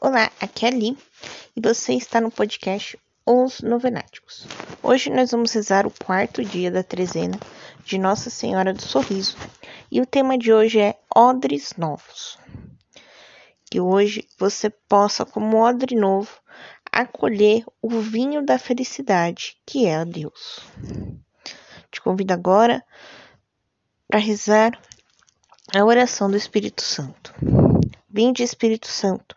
Olá, aqui é a Li e você está no podcast Os Novenáticos. Hoje nós vamos rezar o quarto dia da trezena de Nossa Senhora do Sorriso e o tema de hoje é Odres Novos. Que hoje você possa, como odre novo, acolher o vinho da felicidade, que é a Deus. Te convido agora para rezar a oração do Espírito Santo. Vinde, Espírito Santo,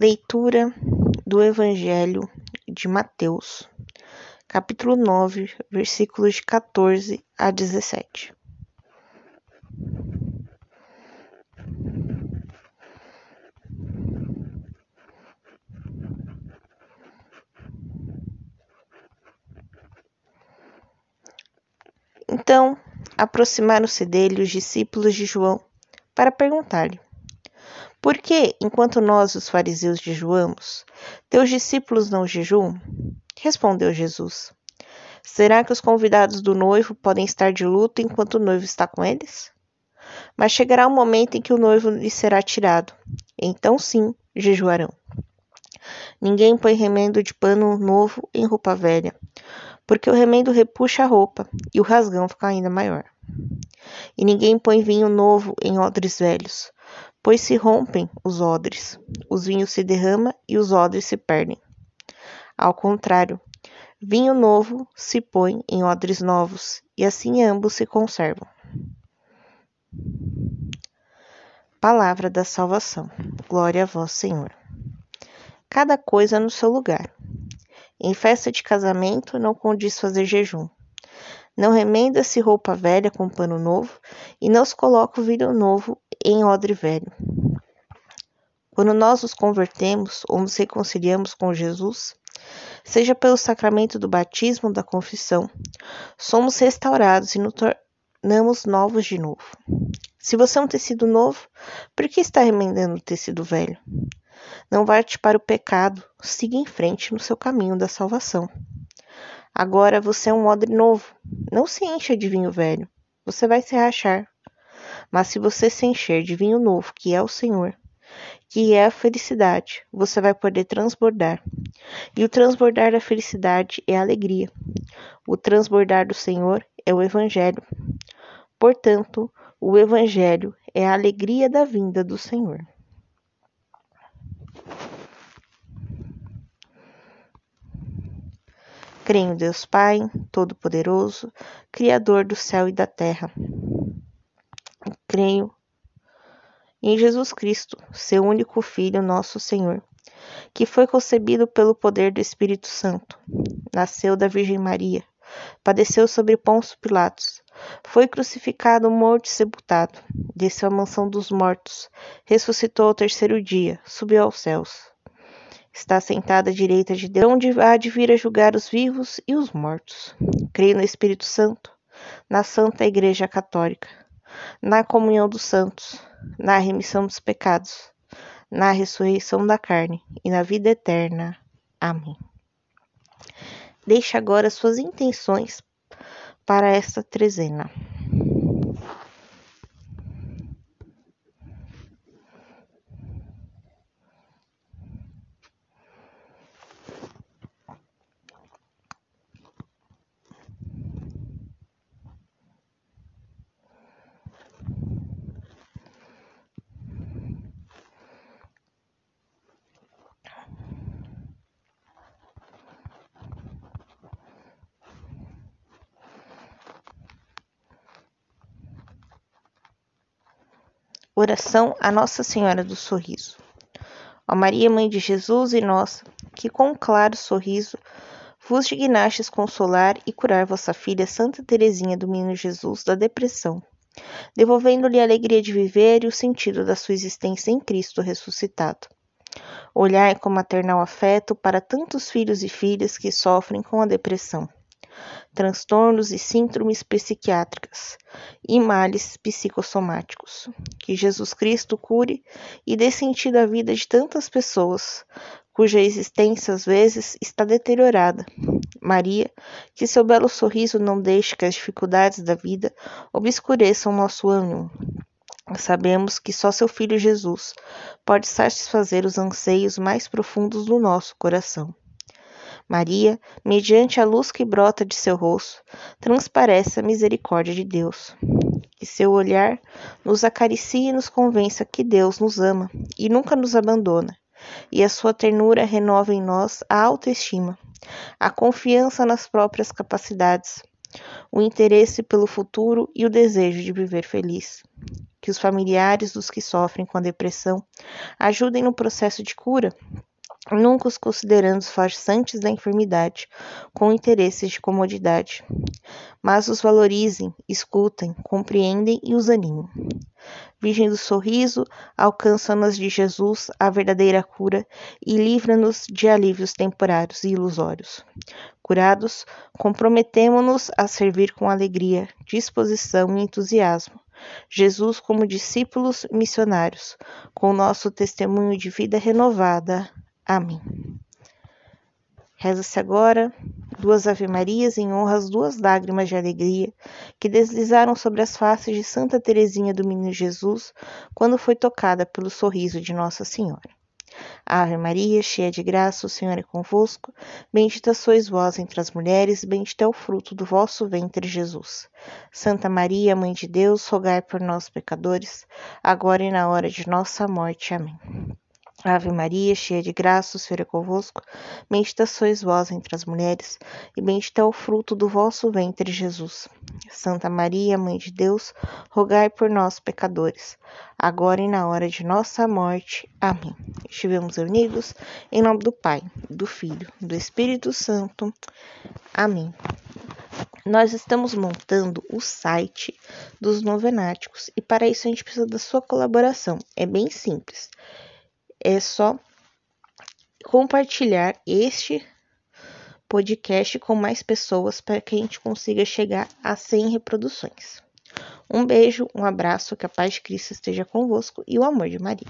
Leitura do Evangelho de Mateus, capítulo 9, versículos de 14 a 17. Então aproximaram-se dele os discípulos de João para perguntar-lhe: Por que, enquanto nós, os fariseus, jejuamos, teus discípulos não jejuam? Respondeu Jesus: Será que os convidados do noivo podem estar de luto enquanto o noivo está com eles? Mas chegará o um momento em que o noivo lhe será tirado. Então sim, jejuarão. Ninguém põe remendo de pano novo em roupa velha, porque o remendo repuxa a roupa e o rasgão fica ainda maior. E ninguém põe vinho novo em odres velhos, pois se rompem os odres, os vinhos se derramam e os odres se perdem. Ao contrário, vinho novo se põe em odres novos, e assim ambos se conservam. Palavra da salvação. Glória a vós, Senhor. Cada coisa no seu lugar. Em festa de casamento não condiz fazer jejum. Não remenda-se roupa velha com pano novo, e não se coloca o vinho novo em odre velho. Quando nós nos convertemos ou nos reconciliamos com Jesus, seja pelo sacramento do batismo ou da confissão, somos restaurados e nos tornamos novos de novo. Se você é um tecido novo, por que está remendando o tecido velho? Não volte para o pecado, siga em frente no seu caminho da salvação. Agora você é um odre novo. Não se encha de vinho velho, você vai se rachar. Mas se você se encher de vinho novo, que é o Senhor, que é a felicidade, você vai poder transbordar. E o transbordar da felicidade é a alegria. O transbordar do Senhor é o Evangelho. Portanto, o Evangelho é a alegria da vinda do Senhor. Creio em Deus Pai, Todo-Poderoso, Criador do céu e da terra. Creio em Jesus Cristo, seu único Filho, nosso Senhor, que foi concebido pelo poder do Espírito Santo, nasceu da Virgem Maria, padeceu sobre Pôncio Pilatos, foi crucificado, morto e sepultado, desceu à mansão dos mortos, ressuscitou ao terceiro dia, subiu aos céus. Está sentada à direita de Deus, onde há de vir a julgar os vivos e os mortos. Creio no Espírito Santo, na Santa Igreja Católica, na comunhão dos santos, na remissão dos pecados, na ressurreição da carne e na vida eterna. Amém. Deixe agora suas intenções para esta trezena. Oração a Nossa Senhora do Sorriso. Ó Maria, Mãe de Jesus e nossa, que com um claro sorriso vos dignastes consolar e curar vossa filha Santa Teresinha do Menino Jesus da depressão, devolvendo-lhe a alegria de viver e o sentido da sua existência em Cristo ressuscitado. Olhar com maternal afeto para tantos filhos e filhas que sofrem com a depressão, transtornos e síndromes psiquiátricas e males psicossomáticos. Que Jesus Cristo cure e dê sentido à vida de tantas pessoas cuja existência às vezes está deteriorada. Maria, que seu belo sorriso não deixe que as dificuldades da vida obscureçam nosso ânimo. Sabemos que só seu Filho Jesus pode satisfazer os anseios mais profundos do nosso coração. Maria, mediante a luz que brota de seu rosto, transparece a misericórdia de Deus. Que seu olhar nos acaricie e nos convença que Deus nos ama e nunca nos abandona, e a sua ternura renova em nós a autoestima, a confiança nas próprias capacidades, o interesse pelo futuro e o desejo de viver feliz. Que os familiares dos que sofrem com a depressão ajudem no processo de cura nunca os considerando farsantes da enfermidade, com interesses de comodidade, mas os valorizem, escutem, compreendem e os animem. Virgem do sorriso, alcança-nos de Jesus a verdadeira cura e livra-nos de alívios temporários e ilusórios. Curados, comprometemo-nos a servir com alegria, disposição e entusiasmo. Jesus como discípulos missionários, com nosso testemunho de vida renovada. Amém. Reza-se agora duas Ave-Marias em honra às duas lágrimas de alegria que deslizaram sobre as faces de Santa Teresinha do Menino Jesus quando foi tocada pelo sorriso de Nossa Senhora. Ave Maria, cheia de graça, o Senhor é convosco. Bendita sois vós entre as mulheres, bendito é o fruto do vosso ventre, Jesus. Santa Maria, Mãe de Deus, rogai por nós, pecadores, agora e na hora de nossa morte. Amém. Ave Maria, cheia de graça, o Senhor é convosco. Bendita sois vós entre as mulheres, e bendito é o fruto do vosso ventre, Jesus. Santa Maria, Mãe de Deus, rogai por nós, pecadores, agora e na hora de nossa morte. Amém. Estivemos unidos em nome do Pai, do Filho, do Espírito Santo. Amém. Nós estamos montando o site dos novenáticos e para isso a gente precisa da sua colaboração. É bem simples é só compartilhar este podcast com mais pessoas para que a gente consiga chegar a 100 reproduções. Um beijo, um abraço, que a paz de Cristo esteja convosco e o amor de Maria.